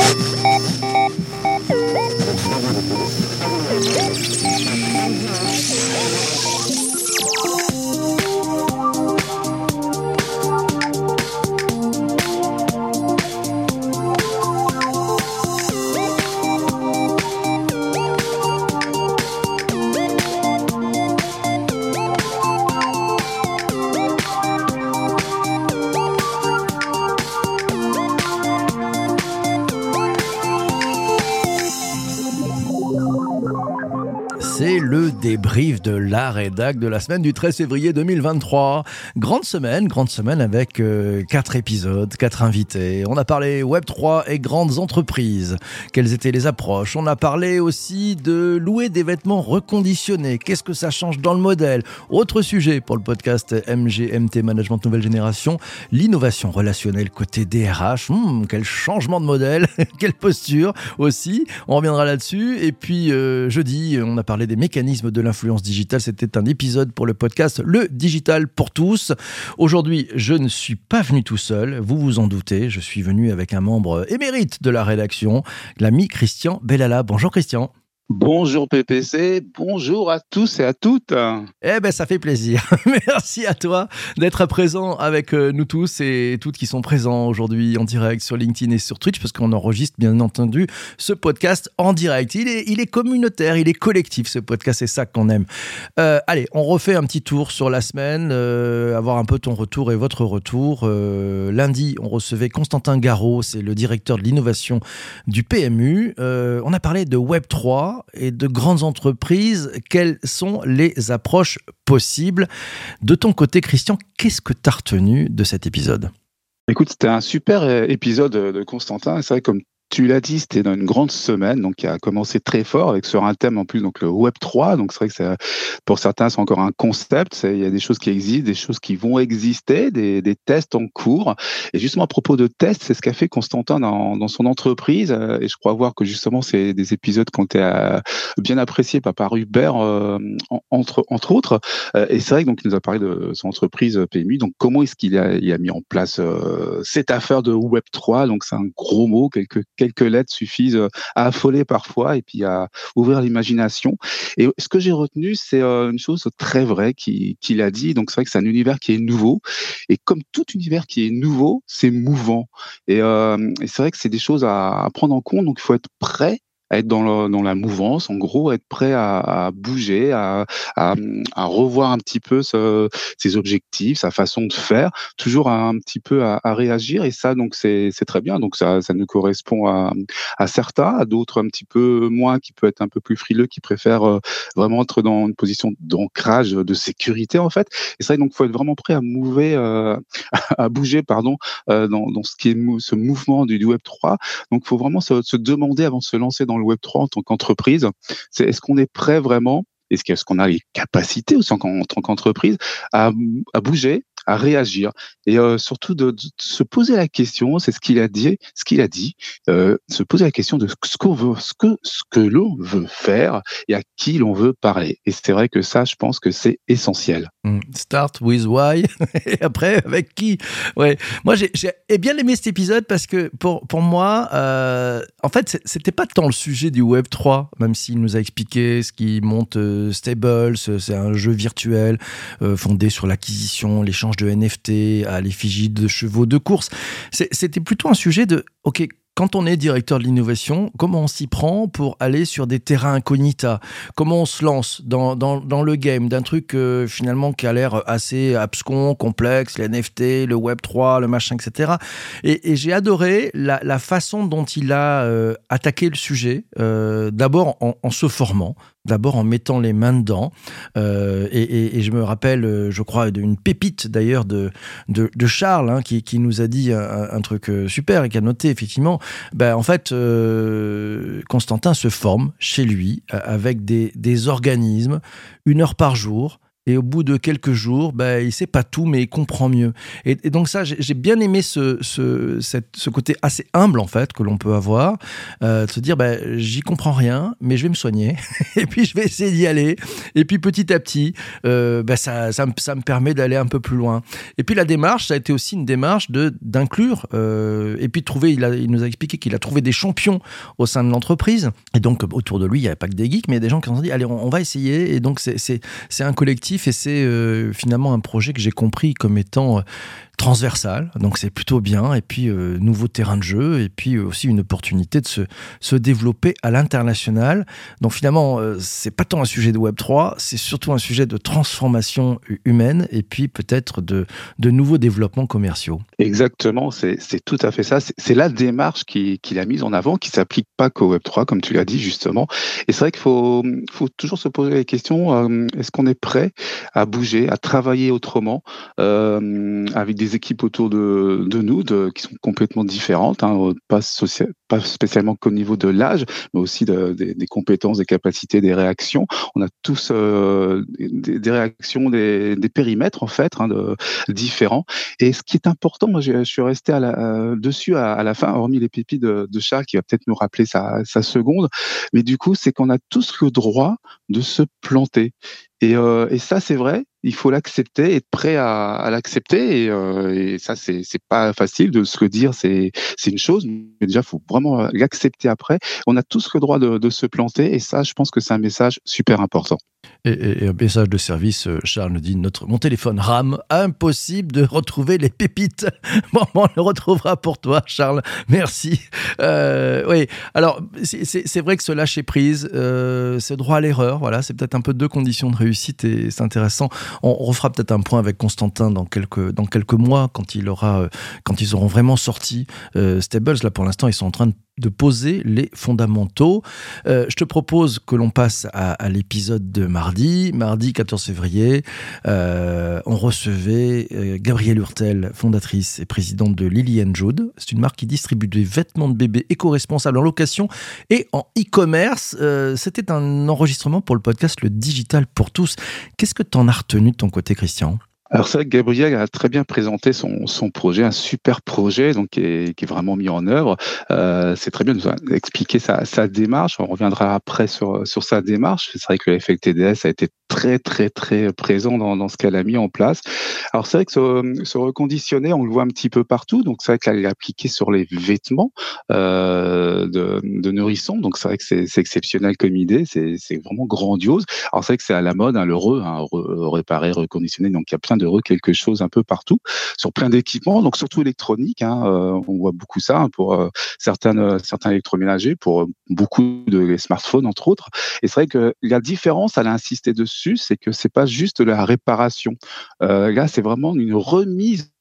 Woo! la rédac de la semaine du 13 février 2023. Grande semaine, grande semaine avec euh, quatre épisodes, quatre invités. On a parlé Web3 et grandes entreprises. Quelles étaient les approches? On a parlé aussi de louer des vêtements reconditionnés. Qu'est-ce que ça change dans le modèle? Autre sujet pour le podcast MGMT Management Nouvelle Génération, l'innovation relationnelle côté DRH. Hmm, quel changement de modèle, quelle posture aussi. On reviendra là-dessus. Et puis euh, jeudi, on a parlé des mécanismes de l'influence digitale. C'était un épisode pour le podcast Le Digital pour tous. Aujourd'hui, je ne suis pas venu tout seul, vous vous en doutez. Je suis venu avec un membre émérite de la rédaction, l'ami Christian Bellala. Bonjour Christian. Bonjour PPC, bonjour à tous et à toutes. Eh ben ça fait plaisir. Merci à toi d'être présent avec euh, nous tous et toutes qui sont présents aujourd'hui en direct sur LinkedIn et sur Twitch parce qu'on enregistre bien entendu ce podcast en direct. Il est, il est communautaire, il est collectif ce podcast, c'est ça qu'on aime. Euh, allez, on refait un petit tour sur la semaine, euh, avoir un peu ton retour et votre retour. lundi, on recevait Constantin Garot, c'est le directeur de l'innovation du PMU. on a parlé de Web 3 et de grandes entreprises, quelles sont les approches possibles? De ton côté, Christian, qu'est-ce que tu as retenu de cet épisode? Écoute, c'était un super euh, épisode de Constantin. C'est vrai, comme tu l'as dit, c'était dans une grande semaine, donc qui a commencé très fort avec sur un thème en plus, donc le Web 3. Donc c'est vrai que c'est, pour certains, c'est encore un concept. Il y a des choses qui existent, des choses qui vont exister, des, des tests en cours. Et justement à propos de tests, c'est ce qu'a fait Constantin dans, dans, son entreprise. Euh, et je crois voir que justement c'est des épisodes qui ont été euh, bien appréciés par, par Hubert euh, entre entre autres. Et c'est vrai que donc il nous a parlé de son entreprise PMU. Donc comment est-ce qu'il a, il a mis en place cette affaire de Web 3 Donc c'est un gros mot, quelques quelques lettres suffisent euh, à affoler parfois et puis à ouvrir l'imagination. Et ce que j'ai retenu, c'est euh, une chose très vraie qu'il a dit. Donc c'est vrai que c'est un univers qui est nouveau. Et comme tout univers qui est nouveau, c'est mouvant. Et, euh, c'est vrai que c'est des choses à prendre en compte. Donc il faut être prêt être dans, dans la mouvance, en gros, être prêt à, à bouger, à, à, à, revoir un petit peu ce, ses objectifs, sa façon de faire, toujours un petit peu à, réagir. Et ça, donc, c'est très bien. Donc, ça, ça nous correspond à, à certains, à d'autres un petit peu moins, qui peut être un peu plus frileux, qui préfèrent euh, vraiment être dans une position d'ancrage, de sécurité, en fait. Et ça, donc, faut être vraiment prêt à mouver, euh, à bouger, pardon, euh, dans, dans ce qui est ce mouvement du, du Web 3. Donc, faut vraiment se, se demander avant de se lancer dans le Web3 en tant qu'entreprise, c'est est-ce qu'on est prêt vraiment est-ce qu'on a les capacités aussi en, tant qu'entreprise à, à, bouger, à réagir et euh, surtout de, se poser la question, c'est ce qu'il a dit, ce qu'il a dit, euh, se poser la question de ce qu'on veut, ce que ce que l'on veut faire et à qui l'on veut parler. Et c'est vrai que ça, je pense que c'est essentiel. Hmm. Start with why et après avec qui? Ouais, moi j'ai bien aimé cet épisode parce que pour pour moi, euh, en fait, c'était pas tant le sujet du Web 3, même s'il nous a expliqué ce qui monte Stables, c'est un jeu virtuel fondé sur l'acquisition, l'échange de NFT à l'effigie de chevaux de course. C'était plutôt un sujet de, OK, quand on est directeur de l'innovation, comment on s'y prend pour aller sur des terrains incognita? Comment on se lance dans, dans, le game? D'un truc euh, finalement qui a l'air assez abscon, complexe, les NFT, le Web 3, le machin, etc. Et, j'ai adoré la, façon dont il a euh, attaqué le sujet, euh, d'abord en, se formant, d'abord en mettant les mains dedans. et, je me rappelle, je crois, d'une pépite d'ailleurs de, de, Charles, hein, qui, qui, nous a dit un, truc super et qui a noté effectivement ben, en fait, euh, Constantin se forme chez lui euh, avec des, des organismes, une heure par jour, et au bout de quelques jours, bah, il sait pas tout, mais il comprend mieux. Et, donc ça, j'ai bien aimé ce, ce, ce, côté assez humble en fait que l'on peut avoir, euh, de se dire, bah, j'y comprends rien, mais je vais me soigner, et puis je vais essayer d'y aller, et puis petit à petit, euh, bah, ça, ça, ça, me permet d'aller un peu plus loin. Et puis la démarche, ça a été aussi une démarche d'inclure, euh, et puis trouver, il, a, il nous a expliqué qu'il a trouvé des champions au sein de l'entreprise, et donc autour de lui, il n'y avait pas que des geeks, mais des gens qui ont dit, allez, on, va essayer, et donc c'est un collectif, et c'est euh, finalement un projet que j'ai compris comme étant transversal, donc c'est plutôt bien, et puis euh, nouveau terrain de jeu, et puis aussi une opportunité de se, se développer à l'international. Donc finalement, euh, c'est pas tant un sujet de Web3, c'est surtout un sujet de transformation humaine, et puis peut-être de, de nouveaux développements commerciaux. Exactement, c'est tout à fait ça. C'est la démarche qu'il a mise en avant, qui s'applique pas qu'au Web3, comme tu l'as dit justement. Et c'est vrai qu'il faut, faut toujours se poser la question, euh, est-ce qu'on est prêt à bouger, à travailler autrement, avec des équipes autour de, nous qui sont complètement différentes, hein, pas, spécialement qu'au niveau de l'âge, mais aussi de, des compétences, des capacités, des réactions. On a tous euh, des, réactions, des, périmètres en fait hein, différents. Et ce qui est important, moi je suis resté euh, dessus à, la fin, hormis les pépites de, Charles qui va peut-être nous rappeler sa seconde, mais du coup c'est qu'on a tous le droit de se planter. Et, euh, et ça, c'est vrai, il faut l'accepter, être prêt à, l'accepter. Et, euh, et, ça, c'est pas facile de se le dire, c'est c'est une chose, mais déjà, il faut vraiment l'accepter après. On a tous le droit de, de se planter, et ça, je pense que c'est un message super important. Et, un message de service, euh, Charles nous dit notre, Mon téléphone rame, impossible de retrouver les pépites. Bon, on le retrouvera pour toi, Charles. Merci. Euh, oui, alors c'est vrai que ce lâcher prise, euh, droit à l'erreur, voilà, c'est peut-être un peu deux conditions de réussite et c'est intéressant. On, refera peut-être un point avec Constantin dans quelques, dans quelques mois quand, il aura, quand ils auront vraiment sorti Stables. Là, pour l'instant, ils sont en train de de poser les fondamentaux. Euh, je te propose que l'on passe à, l'épisode de mardi. Mardi 14 février, euh, on recevait euh, Gabrielle Hurtel, fondatrice et présidente de Lily Jude. C'est une marque qui distribue des vêtements de bébé éco-responsables en location et en e-commerce. C'était un enregistrement pour le podcast Le Digital pour tous. Qu'est-ce que tu en as retenu de ton côté, Christian? Alors que Gabriel a très bien présenté son, son projet, un super projet donc qui est, vraiment mis en œuvre. Euh, c'est très bien de nous expliquer sa, sa, démarche. On reviendra après sur, sur sa démarche. C'est vrai que le TDS a été très très très présent dans, dans ce qu'elle a mis en place. Alors c'est vrai que se, se, reconditionner, on le voit un petit peu partout. Donc c'est vrai qu'elle est appliquée sur les vêtements euh, de, nourrissons. Donc c'est vrai que c'est exceptionnel comme idée. C'est vraiment grandiose. Alors c'est vrai que c'est à la mode, hein, le re, hein, réparer, reconditionner. Donc il y a plein quelque chose un peu partout, sur plein d'équipements, donc surtout électroniques. Hein, euh, on voit beaucoup ça hein, pour euh, euh, certains électroménagers, pour beaucoup de smartphones entre autres. Et c'est vrai que la différence, elle a insisté dessus, c'est que c'est pas juste la réparation. là, c'est vraiment une remise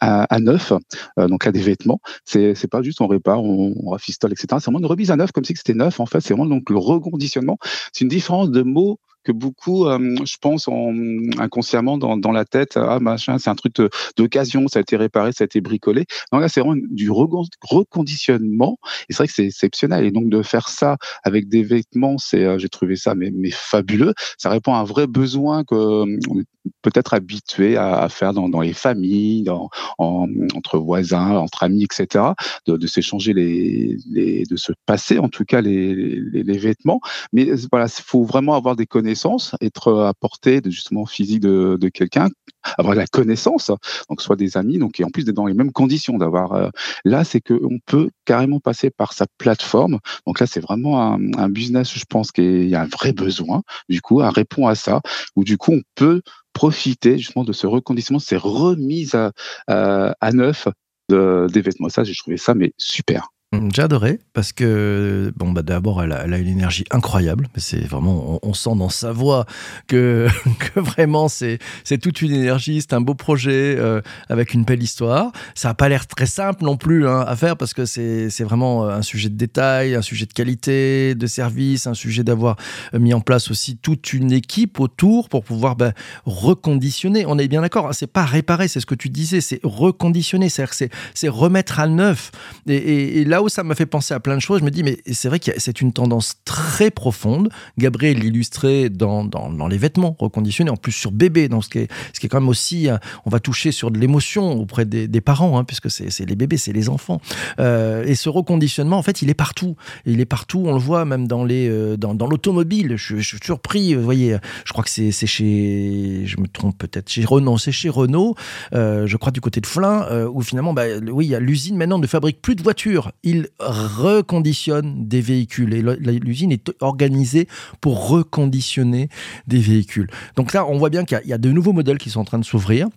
à, neuf, donc à des vêtements. C'est c'est pas juste on répare, on, on rafistole, etc. C'est vraiment une remise à neuf comme si c'était neuf. En fait, c'est vraiment donc le reconditionnement. C'est une différence de mots beaucoup, euh, je pense, ont inconsciemment dans, la tête, ah machin, c'est un truc d'occasion, ça a été réparé, ça a été bricolé. Non, là, c'est vraiment du reconditionnement. Et c'est vrai que c'est exceptionnel. Et donc de faire ça avec des vêtements, c'est, euh, j'ai trouvé ça mais, mais fabuleux. Ça répond à un vrai besoin que euh, est peut-être habitué à, faire dans, les familles, dans, en, entre voisins, entre amis, etc. De, s'échanger les, de se passer en tout cas les vêtements. Mais voilà, il faut vraiment avoir des connaissances être à portée de justement physique de, de quelqu'un, avoir la connaissance, donc soit des amis, donc et en plus d'être dans les mêmes conditions d'avoir. Euh, là, c'est que on peut carrément passer par sa plateforme. Donc là, c'est vraiment un, un, business, je pense qu'il y a un vrai besoin. Du coup, à répondre à ça, où du coup, on peut profiter justement de ce reconditionnement, ces remises à, à, neuf de, des vêtements. Ça, j'ai trouvé ça mais super. Mmh, j'ai adoré parce que, bon, bah, d'abord, elle, a une énergie incroyable. C'est vraiment, on, sent dans sa voix que, que vraiment c'est, toute une énergie. C'est un beau projet euh, avec une belle histoire. Ça n'a pas l'air très simple non plus hein, à faire parce que c'est, vraiment euh, un sujet de détail, un sujet de qualité, de service, un sujet d'avoir mis en place aussi toute une équipe autour pour pouvoir bah, reconditionner. On est bien d'accord, hein, c'est pas réparer, c'est ce que tu disais, c'est reconditionner, c'est, c'est remettre à neuf. Et là ça m'a fait penser à plein de choses, je me dis, mais c'est vrai que c'est une tendance très profonde. Gabriel l'illustrait dans, dans, les vêtements reconditionnés, en plus sur bébé, dans ce qui est, ce qui est quand même aussi, euh, on va toucher sur de l'émotion auprès des, parents, hein, puisque c'est les bébés, c'est les enfants. Euh, et ce reconditionnement, en fait, il est partout. Il est partout, on le voit même dans les euh, dans, l'automobile. Je, suis surpris, vous voyez, je crois que c'est chez, je me trompe peut-être, chez Renault, c'est chez Renault, je crois du côté de Flins, où finalement, bah, oui, l'usine maintenant ne fabrique plus de voitures. Il reconditionne des véhicules. Et l'usine est organisée pour reconditionner des véhicules. Donc là, on voit bien qu'il y, a de nouveaux modèles qui sont en train de s'ouvrir.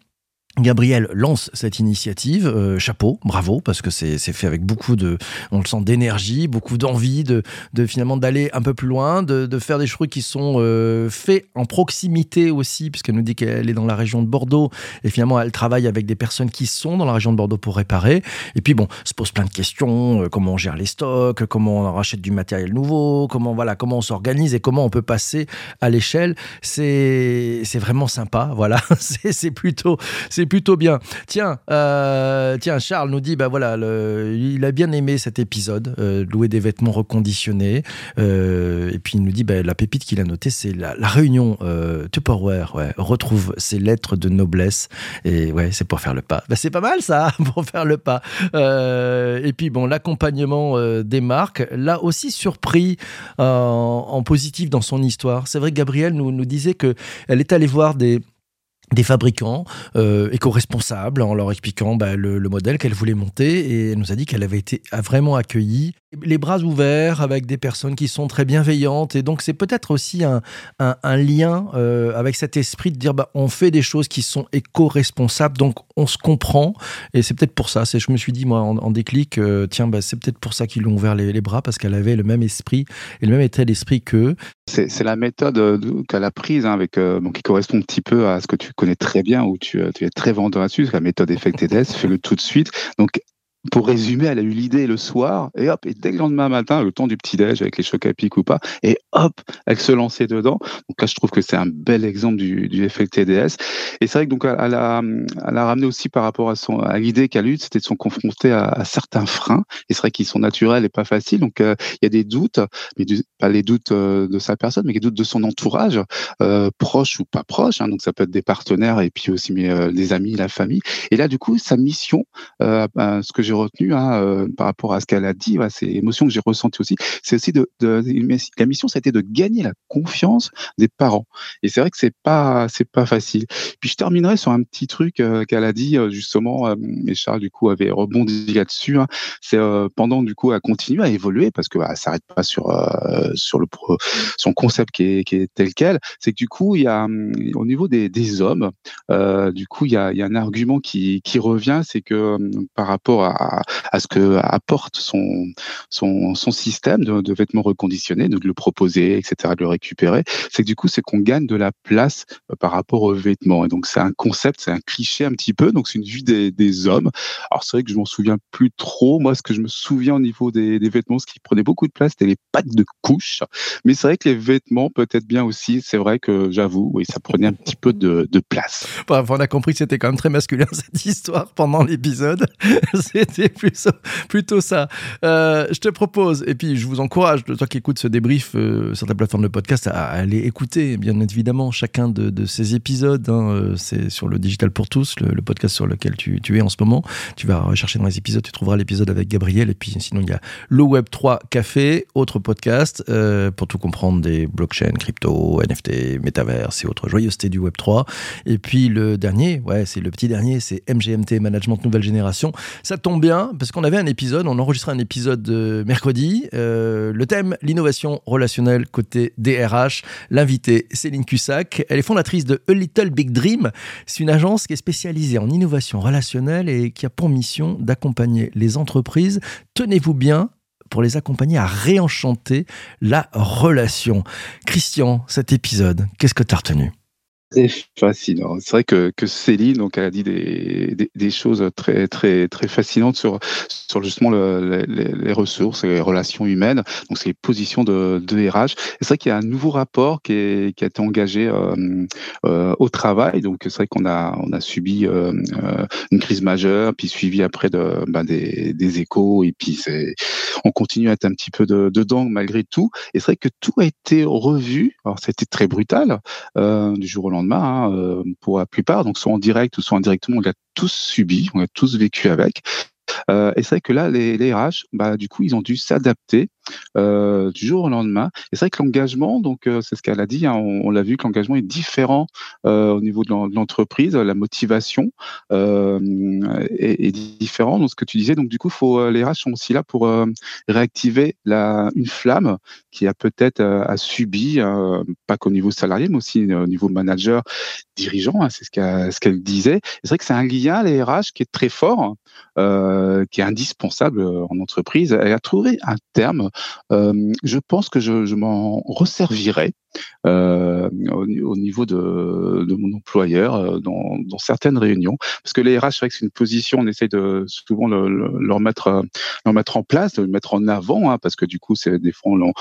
Gabriel lance cette initiative, euh, chapeau, bravo, parce que c'est fait avec beaucoup de, on le sent, d'énergie, beaucoup d'envie de, de, finalement d'aller un peu plus loin, de, de, faire des trucs qui sont euh, faits en proximité aussi, puisqu'elle nous dit qu'elle est dans la région de Bordeaux, et finalement elle travaille avec des personnes qui sont dans la région de Bordeaux pour réparer. Et puis bon, se pose plein de questions, euh, comment on gère les stocks, comment on rachète du matériel nouveau, comment voilà, comment on s'organise et comment on peut passer à l'échelle. C'est c'est vraiment sympa, voilà, c'est plutôt c'est plutôt bien. Tiens, euh, tiens, Charles nous dit, bah voilà, il a bien aimé cet épisode, euh, louer des vêtements reconditionnés. Euh, et puis il nous dit, bah, la pépite qu'il a notée, c'est la, réunion Tupperware. Ouais, retrouve ses lettres de noblesse. Et ouais, c'est pour faire le pas. Bah, c'est pas mal ça, pour faire le pas. et puis bon, l'accompagnement des marques, là aussi surpris en positif dans son histoire. C'est vrai que Gabriel nous, nous disait qu'elle est allée voir des des fabricants euh, éco-responsables en leur expliquant bah, le, modèle qu'elle voulait monter. Et elle nous a dit qu'elle avait été vraiment accueillie les bras ouverts avec des personnes qui sont très bienveillantes. Et donc c'est peut-être aussi un, lien euh, avec cet esprit de dire bah, on fait des choses qui sont éco-responsables donc on se comprend. Et c'est peut-être pour ça c'est je me suis dit moi en, déclic euh, tiens bah, c'est peut-être pour ça qu'ils lui ont ouvert les, bras parce qu'elle avait le même esprit et le même état d'esprit qu'eux. C'est la méthode qu'elle a prise hein, avec bon, qui correspond un petit peu à ce que tu connais très bien où tu, tu es très vendeur là-dessus la méthode Effect TDS fais le tout de suite. Donc pour résumer, elle a eu l'idée le soir, et hop, et dès le lendemain matin, le temps du petit-déj avec les chocs à pic ou pas, et hop, elle se lançait dedans. Donc là, je trouve que c'est un bel exemple du, du effet TDS. Et c'est vrai que donc elle a, elle a ramené aussi par rapport à à l'idée qu'elle a eue, c'était de se confronter à, certains freins. Et c'est vrai qu'ils sont naturels et pas faciles. Donc euh, il y a des doutes, mais pas les doutes euh, de sa personne, mais les doutes de son entourage, euh, proche ou pas proche. Hein. donc ça peut être des partenaires et puis aussi mais, des amis, la famille. Et là, du coup, sa mission, ce que j'ai retenu hein, euh, par rapport à ce qu'elle a dit, ces émotions que j'ai ressenties aussi, c'est aussi de, la mission, ça a été de gagner la confiance des parents. Et c'est vrai que c'est pas c'est pas facile. Puis je terminerai sur un petit truc euh, qu'elle a dit euh, justement, et Charles du coup avait rebondi là-dessus. Hein, c'est pendant du coup à continuer à évoluer parce que bah, s'arrête pas sur son concept qui est, tel quel. C'est que du coup il y a au niveau des, hommes, du coup il y a, un argument qui revient, c'est que par rapport à à, ce que apporte son, son, son système de, vêtements reconditionnés, de le proposer, etc., de le récupérer, c'est que du coup, c'est qu'on gagne de la place euh, par rapport aux vêtements. Et donc, c'est un concept, c'est un cliché un petit peu. Donc, c'est une vue des, hommes. Alors, c'est vrai que je m'en souviens plus trop. Moi, ce que je me souviens au niveau des, vêtements, ce qui prenait beaucoup de place, c'était les pattes de couche. Mais c'est vrai que les vêtements, peut-être bien aussi, c'est vrai que j'avoue, oui, ça prenait un petit peu de place. Bon, on a compris que c'était quand même très masculin cette histoire pendant l'épisode. c'était plutôt, ça. Euh, je te propose, et puis je vous encourage, toi qui écoutes ce débrief euh, sur ta plateforme de podcast, à, aller écouter, bien évidemment, chacun de, ces épisodes. Hein, euh, c'est sur le Digital pour tous, le, podcast sur lequel tu, es en ce moment. Tu vas rechercher dans les épisodes, tu trouveras l'épisode avec Gabriel, et puis sinon, il y a le Web 3 Café, autre podcast, pour tout comprendre des blockchains, crypto, NFT, métaverse et autres joyeusetés du Web 3. Et puis le dernier, ouais, c'est le petit dernier, c'est MGMT Management Nouvelle Génération. Ça tombe bien parce qu'on avait un épisode, on enregistrait un épisode de mercredi. Euh, le thème, l'innovation relationnelle côté DRH. L'invité, Céline Cussac. Elle est fondatrice de A Little Big Dream. C'est une agence qui est spécialisée en innovation relationnelle et qui a pour mission d'accompagner les entreprises. Tenez-vous bien, pour les accompagner à réenchanter la relation. Christian, cet épisode, qu'est-ce que tu as retenu? Très fascinant. C'est vrai que, que Céline, donc, elle a dit des, des, choses très, très, très fascinantes sur, sur justement le, les, ressources, les relations humaines. Donc, c'est les positions de, de RH. C'est vrai qu'il y a un nouveau rapport qui, est, qui a été engagé euh, euh, au travail. Donc, c'est vrai qu'on a, on a subi euh, une crise majeure, puis suivi après de, ben, des, des échos, et puis c'est, on continue à être un petit peu de, dedans malgré tout. Et c'est vrai que tout a été revu. Alors, c'était très brutal du jour au lendemain Hein, euh, pour la plupart, donc soit en direct ou soit indirectement, on l'a tous subi, on a tous vécu avec. Euh, et c'est vrai que là, les, les RH, bah, du coup, ils ont dû s'adapter euh, du jour au lendemain. Et c'est vrai que l'engagement, donc euh, c'est ce qu'elle a dit, hein, on, l'a vu que l'engagement est différent au niveau de l'entreprise, la motivation est, différente. Donc ce que tu disais, donc du coup, faut, les RH sont aussi là pour réactiver la, une flamme qui a peut-être a subi, pas qu'au niveau salarié, mais aussi au niveau manager, dirigeant. Hein, c'est ce qu'elle disait. C'est vrai que c'est un lien les RH qui est très fort, qui est indispensable en entreprise. Elle a trouvé un terme euh, je pense que je, m'en resservirai euh, au, niveau de, mon employeur euh, dans, certaines réunions, parce que les RH, c'est vrai que c'est une position, on essaie de souvent le, leur mettre leur mettre en place, de le mettre en avant, hein, parce que du coup, c'est des fois on,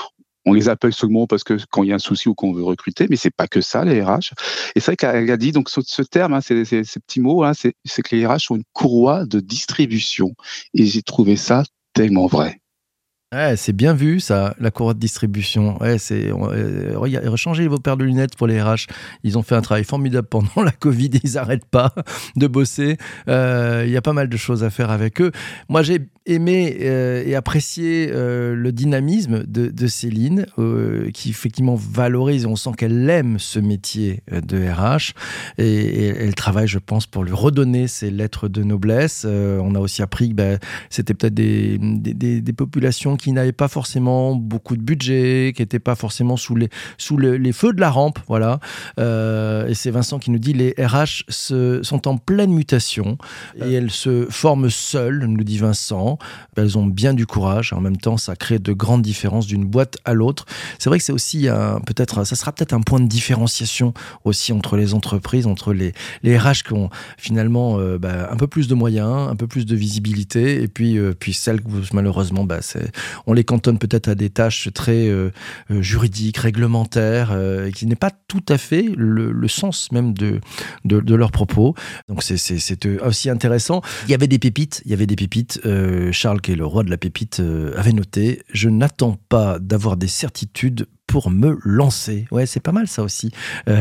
on les appelle seulement parce que quand il y a un souci ou qu'on veut recruter, mais c'est pas que ça les RH. Et c'est vrai qu'elle a dit donc ce, terme, hein, ces, petits mots, hein, c'est que les RH ont une courroie de distribution. Et j'ai trouvé ça tellement vrai. C'est bien vu ça, la courroie de distribution. Ouais, euh, vos paires de lunettes pour les RH. Ils ont fait un travail formidable pendant la Covid. Ils n'arrêtent pas de bosser. Euh, il y a pas mal de choses à faire avec eux. Moi, j'ai aimé euh, et apprécié le dynamisme de, Céline, qui effectivement valorise. On sent qu'elle aime ce métier de RH et, elle travaille, je pense, pour lui redonner ses lettres de noblesse. on a aussi appris que ben, c'était peut-être des populations qui n'avaient pas forcément beaucoup de budget, qui n'étaient pas forcément sous les, sous les feux de la rampe. Voilà. Euh, et c'est Vincent qui nous dit les RH se, sont en pleine mutation et elles se forment seules, nous dit Vincent. Elles ont bien du courage. En même temps, ça crée de grandes différences d'une boîte à l'autre. C'est vrai que c'est aussi peut-être, ça sera peut-être un point de différenciation aussi entre les entreprises, entre les, les RH qui ont finalement euh, bah, un peu plus de moyens, un peu plus de visibilité, et puis, euh, puis celles malheureusement, bah, c'est on les cantonne peut-être à des tâches très euh, euh, juridiques, réglementaires, euh, qui n'est pas tout à fait le, sens même de, de, leurs propos. Donc c'est aussi intéressant. Il y avait des pépites, il y avait des pépites. Charles, qui est le roi de la pépite, avait noté Je n'attends pas d'avoir des certitudes pour me lancer. Ouais, c'est pas mal ça aussi.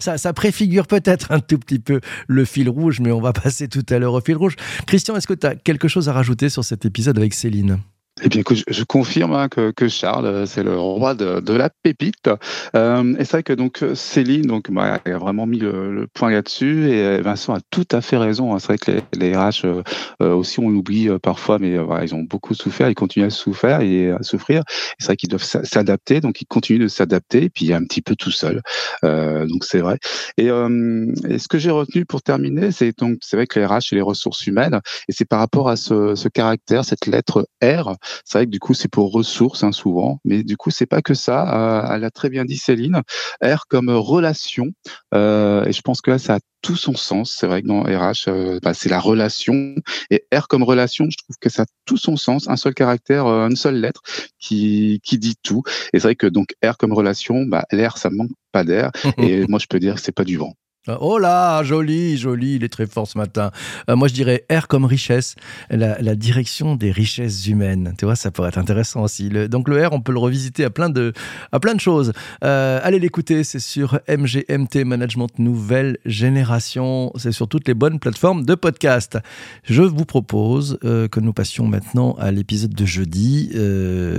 ça, ça, préfigure peut-être un tout petit peu le fil rouge, mais on va passer tout à l'heure au fil rouge. Christian, est-ce que tu as quelque chose à rajouter sur cet épisode avec Céline? Eh bien, je, je confirme hein, que, que, Charles, euh, c'est le roi de, de la pépite. Euh, et c'est vrai que donc Céline, donc, bah, a vraiment mis le, point là-dessus, et euh, Vincent a tout à fait raison. Hein. C'est vrai que les, les RH euh, aussi, on l'oublie parfois, mais voilà, ils ont beaucoup souffert, ils continuent à souffrir et à souffrir. C'est vrai qu'ils doivent s'adapter, donc ils continuent de s'adapter, puis un petit peu tout seul. donc c'est vrai. Et, et, ce que j'ai retenu pour terminer, c'est donc c'est vrai que les RH et les ressources humaines, et c'est par rapport à ce, ce caractère, cette lettre R c'est vrai que du coup, c'est pour ressources hein, souvent, mais du coup, c'est pas que ça. Euh, elle a très bien dit Céline. R comme relation, euh, et je pense que là, ça a tout son sens. C'est vrai que dans RH, euh, bah, c'est la relation. Et R comme relation, je trouve que ça a tout son sens. Un seul caractère, une seule lettre qui, qui dit tout. Et c'est vrai que donc R comme relation, bah, l'air, ça manque pas d'air. et moi, je peux dire que c'est pas du vent. Euh, oh là, joli, joli, il est très fort ce matin. Euh, moi, je dirais R comme richesse, la, direction des richesses humaines. Tu vois, ça pourrait être intéressant aussi. donc le R, on peut le revisiter à plein de, à plein de choses. Euh, allez l'écouter, c'est sur MGMT Management Nouvelle Génération. C'est sur toutes les bonnes plateformes de podcast. Je vous propose que nous passions maintenant à l'épisode de jeudi.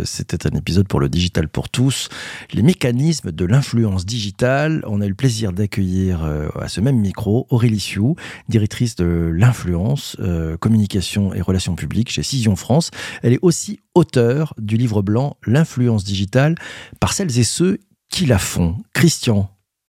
C'était un épisode pour le digital pour tous. Les mécanismes de l'influence digitale. On a eu le plaisir d'accueillir à ce même micro Aurélie Sioux, directrice de l'influence, euh, communication et relations publiques chez Cision France. Elle est aussi auteure du livre blanc L'influence digitale par celles et ceux qui la font. Christian.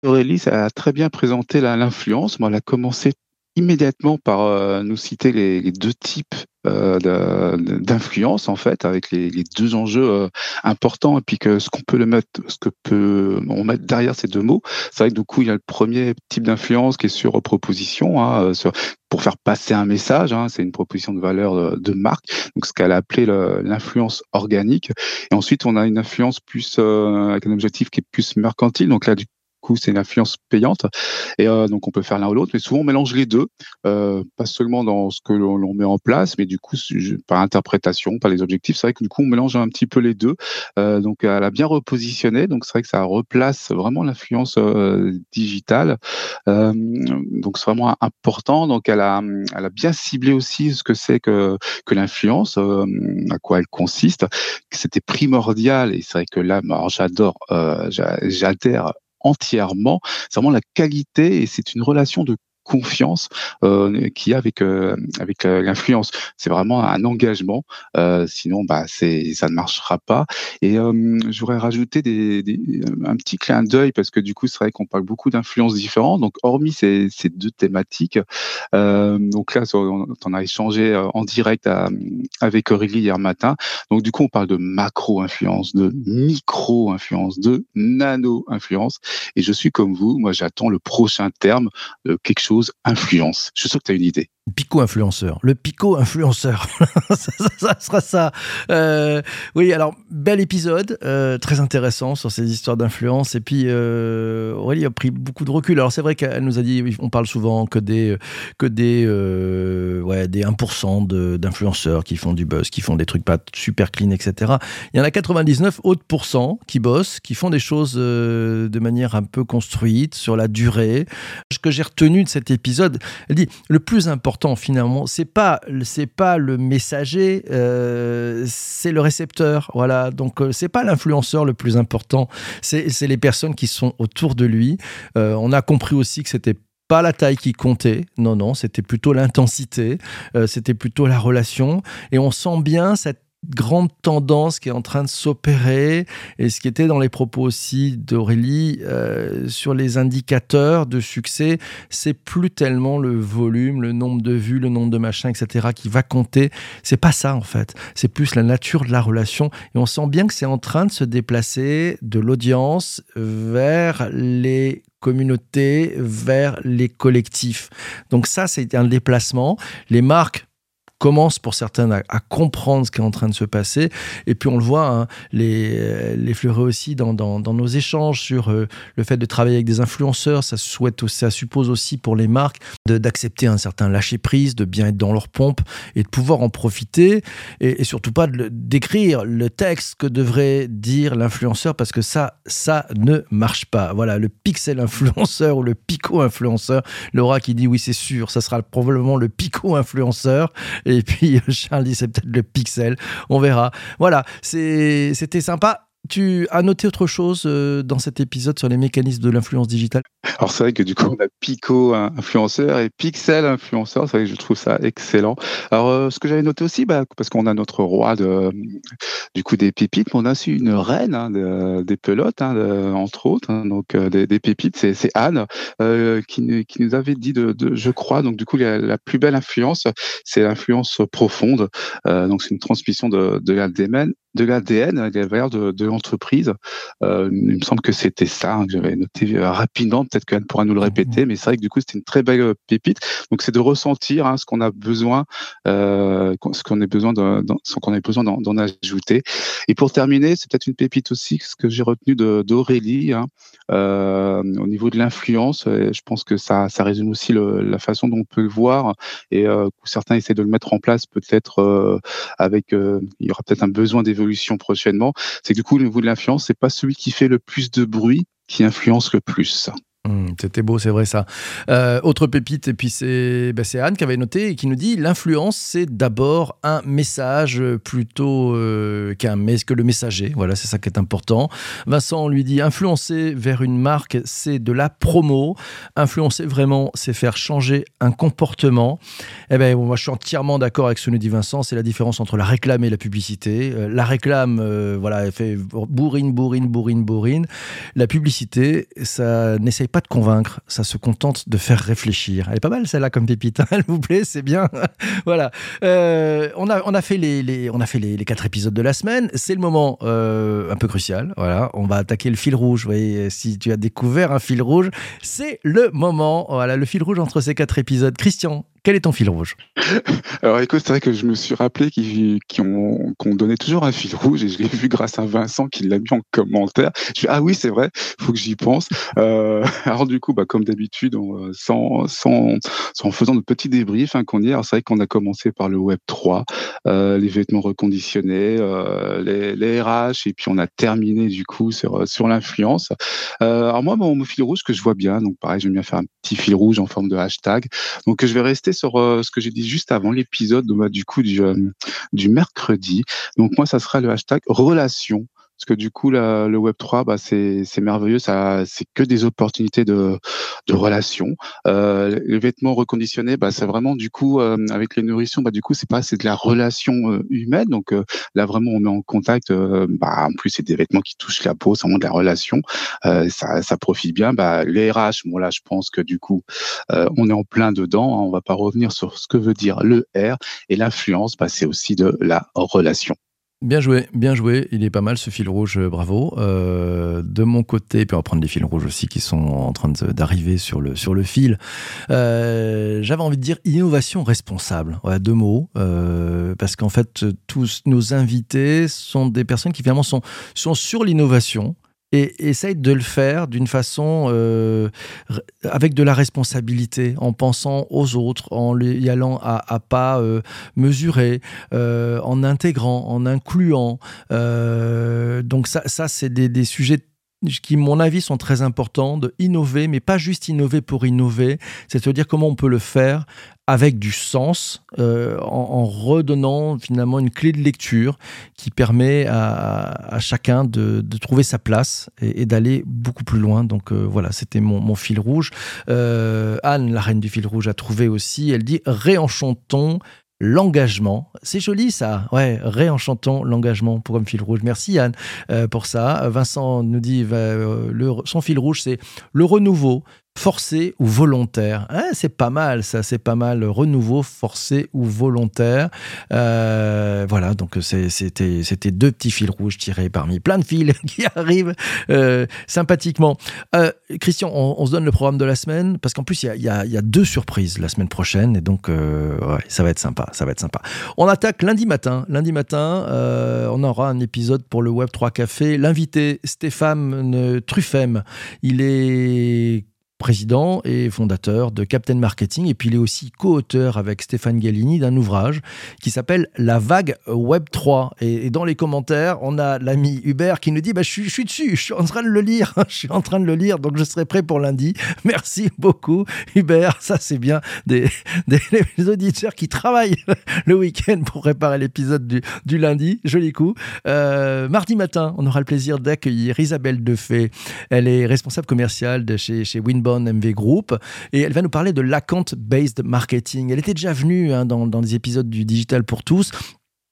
Aurélie a très bien présenté l'influence. Elle a commencé immédiatement par nous citer les deux types euh, d'influence en fait avec les, deux enjeux euh, importants. Et puis que ce qu'on peut le mettre ce que peut on mettre derrière ces deux mots c'est vrai que du coup il y a le premier type d'influence qui est sur proposition hein, sur, pour faire passer un message hein, c'est une proposition de valeur de, marque. Donc ce qu'elle a appelé l'influence organique. Et ensuite on a une influence plus euh, avec un objectif qui est plus mercantile. Donc là du c'est une influence payante. Et euh, donc, on peut faire l'un ou l'autre, mais souvent, on mélange les deux, euh, pas seulement dans ce que l'on met en place, mais du coup, par interprétation, par les objectifs. C'est vrai que du coup, on mélange un petit peu les deux. Euh, donc, elle a bien repositionné. Donc, c'est vrai que ça replace vraiment l'influence digitale. donc, c'est vraiment important. Donc, elle a, bien ciblé aussi ce que c'est que, que l'influence, à quoi elle consiste. C'était primordial. Et c'est vrai que là, j'adore, j'adhère entièrement. C'est vraiment la qualité et c'est une relation de confiance euh, qu'il y a avec euh, avec euh, l'influence. C'est vraiment un engagement. Euh, sinon, bah c'est ça ne marchera pas. Et je voudrais rajouter des, un petit clin d'œil parce que du coup, c'est vrai qu'on parle beaucoup d'influences différentes. Donc, hormis ces, deux thématiques, donc là, on, a échangé en direct avec Aurélie hier matin. Donc, du coup, on parle de macro-influence, de micro-influence, de nano-influence. Et je suis comme vous. Moi, j'attends le prochain terme, quelque chose influence. Je suis sûr que tu as une idée. Pico-influenceur. Le pico-influenceur. ça, sera ça. Euh, oui, alors, bel épisode, euh, très intéressant sur ces histoires d'influence. Et puis, euh, Aurélie a pris beaucoup de recul. Alors, c'est vrai qu'elle nous a dit, on parle souvent que des, que des, ouais, des 1% d'influenceurs qui font du buzz, qui font des trucs pas super clean, etc. Il y en a 99 autres pourcents qui bossent, qui font des choses de manière un peu construite, sur la durée. Ce que j'ai retenu de épisode, elle dit, le plus important, finalement, c'est pas c'est pas le messager, euh, c'est le récepteur. Voilà, donc euh, c'est pas l'influenceur le plus important, c'est les personnes qui sont autour de lui. Euh, on a compris aussi que c'était pas la taille qui comptait, non, non, c'était plutôt l'intensité, c'était plutôt la relation, et on sent bien cette grande tendance qui est en train de s'opérer et ce qui était dans les propos aussi d'Aurélie euh, sur les indicateurs de succès, c'est plus tellement le volume, le nombre de vues, le nombre de machins, etc. qui va compter. C'est pas ça en fait. C'est plus la nature de la relation et on sent bien que c'est en train de se déplacer de l'audience vers les communautés, vers les collectifs. Donc ça, c'est un déplacement. Les marques commence pour certains à, comprendre ce qui est en train de se passer. Et puis on le voit, hein, les, les fleurer aussi dans, dans, nos échanges sur euh, le fait de travailler avec des influenceurs. Ça, souhaite, ça suppose aussi pour les marques d'accepter un certain lâcher-prise, de bien être dans leur pompe et de pouvoir en profiter. Et, surtout pas d'écrire le texte que devrait dire l'influenceur parce que ça, ça ne marche pas. Voilà, le pixel influenceur ou le pico influenceur. Laura qui dit oui, c'est sûr, ça sera probablement le pico influenceur. Et puis Charles dit c'est peut-être le pixel. On verra. Voilà, c'était sympa. Tu as noté autre chose euh, dans cet épisode sur les mécanismes de l'influence digitale? Alors c'est vrai que du coup on a Pico influenceur et Pixel influenceur, c'est vrai que je trouve ça excellent. Alors euh, ce que j'avais noté aussi, bah, parce qu'on a notre roi du coup des pépites, mais on a aussi une reine hein, des pelotes, hein, entre autres, hein, donc euh, des, pépites, c'est Anne qui, nous avait dit de, je crois, donc du coup la, plus belle influence, c'est l'influence profonde, donc c'est une transmission de, de de l'ADN, des valeurs de, de l'entreprise. Euh, il me semble que c'était ça hein, que j'avais noté euh, rapidement. Peut-être qu'Anne pourra nous le répéter, mmh. mais c'est vrai que du coup c'était une très belle euh, pépite. Donc c'est de ressentir hein, ce qu'on a besoin, euh, ce qu'on a besoin, de, ce qu'on a besoin d'en ajouter. Et pour terminer, c'est peut-être une pépite aussi ce que j'ai retenu d'Aurélie hein, euh, au niveau de l'influence. Je pense que ça, ça résume aussi le, la façon dont on peut le voir et certains essaient de le mettre en place peut-être avec. il y aura peut-être un besoin prochainement, c'est que du coup, le niveau de l'influence, c'est pas celui qui fait le plus de bruit qui influence le plus. Mmh, c'était beau, c'est vrai ça. Euh, autre pépite, et puis bah, c'est Anne qui avait noté et qui nous dit l'influence, c'est d'abord un message plutôt euh, qu'un que le messager. Voilà, c'est ça qui est important. Vincent lui dit influencer vers une marque, c'est de la promo. Influencer vraiment, c'est faire changer un comportement. Eh ben, moi, je suis entièrement d'accord avec ce que nous dit Vincent. C'est la différence entre la réclame et la publicité. Euh, la réclame, voilà, elle fait bourrine, bourrine, bourrine, bourrine. La publicité, ça n'essaye pas de convaincre, ça se contente de faire réfléchir. Elle est pas mal celle-là comme pépite, hein, elle vous plaît, c'est bien. voilà. Euh, on, a, on a fait, les, on a fait les, quatre épisodes de la semaine. C'est le moment euh, un peu crucial. Voilà, on va attaquer le fil rouge. Vous voyez, si tu as découvert un fil rouge, c'est le moment. Voilà, le fil rouge entre ces quatre épisodes. Christian, quel est ton fil rouge? Alors écoute, c'est vrai que je me suis rappelé qu'ils ont, qu'on donnait toujours un fil rouge et je l'ai vu grâce à Vincent qui l'a mis en commentaire. Je dis, ah oui, c'est vrai, faut que j'y pense. Euh, alors du coup, bah, comme d'habitude, euh, sans, sans, sans faisant de petits débriefs hein, qu'on y est, c'est vrai qu'on a commencé par le Web 3, euh, les vêtements reconditionnés, euh, les, RH, et puis on a terminé du coup sur, sur l'influence. Alors moi, mon, fil rouge que je vois bien, donc pareil, j'aime bien faire un petit fil rouge en forme de hashtag. Donc je vais rester sur euh, ce que j'ai dit juste avant l'épisode bah, du coup du, euh, du mercredi. Donc moi, ça sera le hashtag relation parce que du coup, le Web 3, bah, c'est merveilleux, ça, c'est que des opportunités de, de relations. Euh, les vêtements reconditionnés, bah, c'est vraiment du coup euh, avec les nourritions, bah, du coup, c'est pas, c'est de la relation euh, humaine. Donc euh, là, vraiment, on met en contact. bah, en plus, c'est des vêtements qui touchent la peau, c'est vraiment de la relation. ça, ça profite bien. Bah, les RH, là, je pense que du coup, on est en plein dedans. Hein, on va pas revenir sur ce que veut dire le R et l'influence. Bah, c'est aussi de la relation. Bien joué, bien joué. Il est pas mal ce fil rouge, euh, bravo. Euh, de mon côté, puis on va prendre des fils rouges aussi qui sont en train d'arriver sur le, sur le fil. Euh, j'avais envie de dire innovation responsable. Deux mots. parce qu'en fait, tous nos invités sont des personnes qui finalement sont, sont sur l'innovation et essaye de le faire d'une façon euh, avec de la responsabilité, en pensant aux autres, en y allant à, pas euh, mesurer, euh, en intégrant, en incluant. donc ça, c'est des sujets qui, mon avis, sont très importants, de innover, mais pas juste innover pour innover, c'est-à-dire comment on peut le faire avec du sens, euh, en, redonnant finalement une clé de lecture qui permet à, chacun de, trouver sa place et, d'aller beaucoup plus loin. Donc euh, voilà, c'était mon, fil rouge. Euh, Anne, la reine du fil rouge, a trouvé aussi, elle dit, réenchantons l'engagement. C'est joli ça. Ouais, réenchantons l'engagement pour un fil rouge. Merci Anne pour ça. Vincent nous dit le, son fil rouge, c'est le renouveau, forcé ou volontaire. Hein, c'est pas mal, ça, c'est pas mal. Renouveau, forcé ou volontaire. Euh, voilà, donc c'était, c'était deux petits fils rouges tirés parmi plein de fils qui arrivent euh, sympathiquement. Euh, Christian, on, se donne le programme de la semaine parce qu'en plus, il y a, deux surprises la semaine prochaine et donc ça va être sympa, ça va être sympa. On attaque lundi matin. Lundi matin, on aura un épisode pour le Web 3 Café. L'invité Stéphane Truffem, il est président et fondateur de Captain Marketing. Et puis il est aussi co-auteur avec Stéphane Gallini d'un ouvrage qui s'appelle La vague Web 3. Et, dans les commentaires, on a l'ami Hubert qui nous dit bah, je, suis, dessus, je suis en train de le lire, je suis en train de le lire, donc je serai prêt pour lundi. Merci beaucoup, Hubert. Ça, c'est bien des, auditeurs qui travaillent le week-end pour préparer l'épisode du, lundi. Joli coup. Euh, mardi matin, on aura le plaisir d'accueillir Isabelle Defay. Elle est responsable commerciale chez, chez MV Group et elle va nous parler de l'account-based marketing. Elle était déjà venue hein, dans, dans des épisodes du Digital pour tous.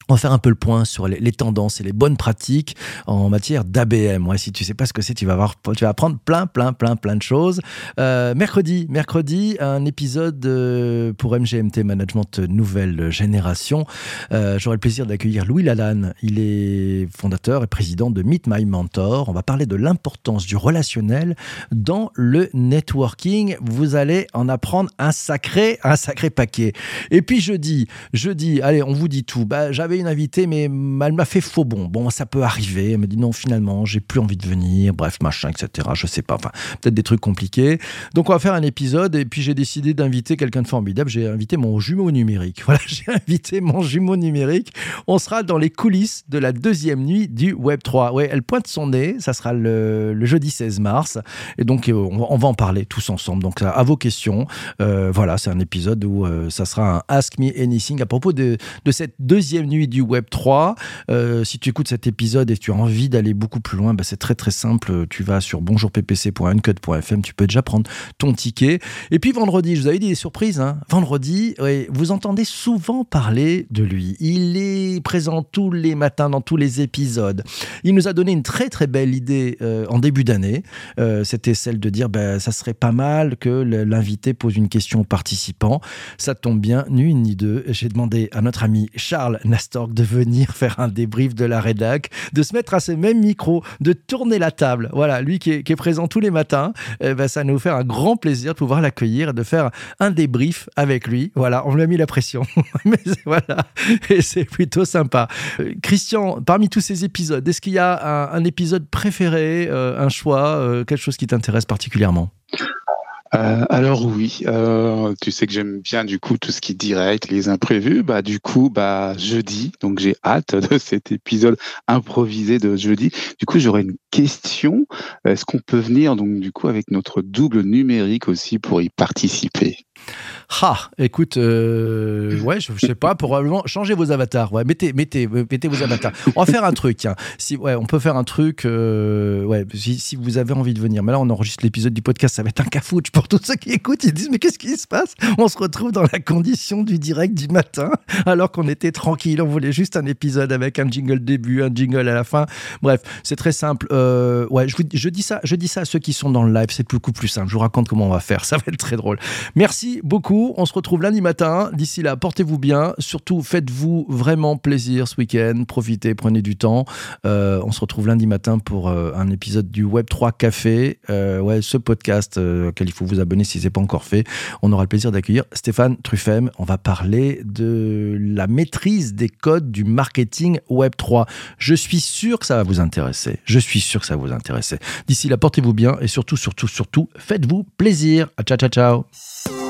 On va faire un peu le point sur les, tendances et les bonnes pratiques en matière d'ABM. Ouais, si tu sais pas ce que c'est, tu vas avoir, tu vas apprendre plein, plein, plein, plein de choses. Euh, mercredi, mercredi, un épisode euh, pour MGMT Management Nouvelle Génération. Euh, j'aurai le plaisir d'accueillir Louis Lalanne. Il est fondateur et président de Meet My Mentor. On va parler de l'importance du relationnel dans le networking. Vous allez en apprendre un sacré, un sacré paquet. Et puis jeudi, jeudi, allez, on vous dit tout. Bah, j'avais une invitée, mais elle m'a fait faux bon. Bon, ça peut arriver. Elle me dit non, finalement, j'ai plus envie de venir. Bref, machin, etc. Je sais pas. Enfin, peut-être des trucs compliqués. Donc, on va faire un épisode. Et puis, j'ai décidé d'inviter quelqu'un de formidable. J'ai invité mon jumeau numérique. Voilà, j'ai invité mon jumeau numérique. On sera dans les coulisses de la deuxième nuit du Web 3. Ouais, elle pointe son nez. Ça sera le, jeudi 16 mars. Et donc, euh, on va, en parler tous ensemble. Donc, à vos questions. Euh, voilà, c'est un épisode où euh, ça sera un Ask Me Anything à propos de, de cette deuxième nuit du Web 3. Euh, si tu écoutes cet épisode et tu as envie d'aller beaucoup plus loin, bah, c'est très très simple. Tu vas sur bonjourppc.uncut.fm, tu peux déjà prendre ton ticket. Et puis vendredi, je vous avais dit des surprises. Hein. Vendredi, vous entendez souvent parler de lui. Il est présent tous les matins dans tous les épisodes. Il nous a donné une très très belle idée euh, en début d'année. Euh, c'était celle de dire bah, ça serait pas mal que l'invité pose une question aux participants. Ça tombe bien, ni une ni deux. J'ai demandé à notre ami Charles De venir faire un débrief de la rédac, de se mettre à ce même micro, de tourner la table. Voilà, lui qui est, présent tous les matins, eh ben, ça nous fait un grand plaisir de pouvoir l'accueillir et de faire un débrief avec lui. Voilà, on lui a mis la pression. Mais voilà, et c'est plutôt sympa. Euh, Christian, parmi tous ces épisodes, est-ce qu'il y a un, épisode préféré, euh, un choix, euh, quelque chose qui t'intéresse particulièrement? Euh, alors oui, euh, tu sais que j'aime bien du coup tout ce qui est direct, les imprévus. Bah du coup, bah jeudi, donc j'ai hâte de cet épisode improvisé de jeudi. Du coup, j'aurais une question. Est-ce qu'on peut venir donc du coup avec notre double numérique aussi pour y participer? Ah, écoute, euh, ouais, je, sais pas, probablement changer vos avatars. Ouais, mettez, mettez, mettez vos avatars. On va faire un truc. Hein. Si, ouais, on peut faire un truc. Euh, ouais, si, vous avez envie de venir. Mais là, on enregistre l'épisode du podcast. Ça va être un cafouche pour tous ceux qui écoutent. Ils disent mais qu'est-ce qui se passe? On se retrouve dans la condition du direct du matin, alors qu'on était tranquille. On voulait juste un épisode avec un jingle début, un jingle à la fin. Bref, c'est très simple. Euh, ouais, je, je dis ça, je dis ça à ceux qui sont dans le live. C'est beaucoup plus simple. Je vous raconte comment on va faire. Ça va être très drôle. Merci beaucoup. On se retrouve lundi matin. D'ici là, portez-vous bien. Surtout, faites-vous vraiment plaisir ce week-end. Profitez, prenez du temps. Euh, on se retrouve lundi matin pour euh, un épisode du Web3 Café. Euh, ouais, ce podcast auquel il faut vous abonner si ce n'est pas encore fait. On aura le plaisir d'accueillir Stéphane Truffem. On va parler de la maîtrise des codes du marketing Web3. Je suis sûr que ça va vous intéresser. Je suis sûr que ça va vous intéresser. D'ici là, portez-vous bien et surtout, surtout, surtout, faites-vous plaisir. Ciao, ciao, ciao.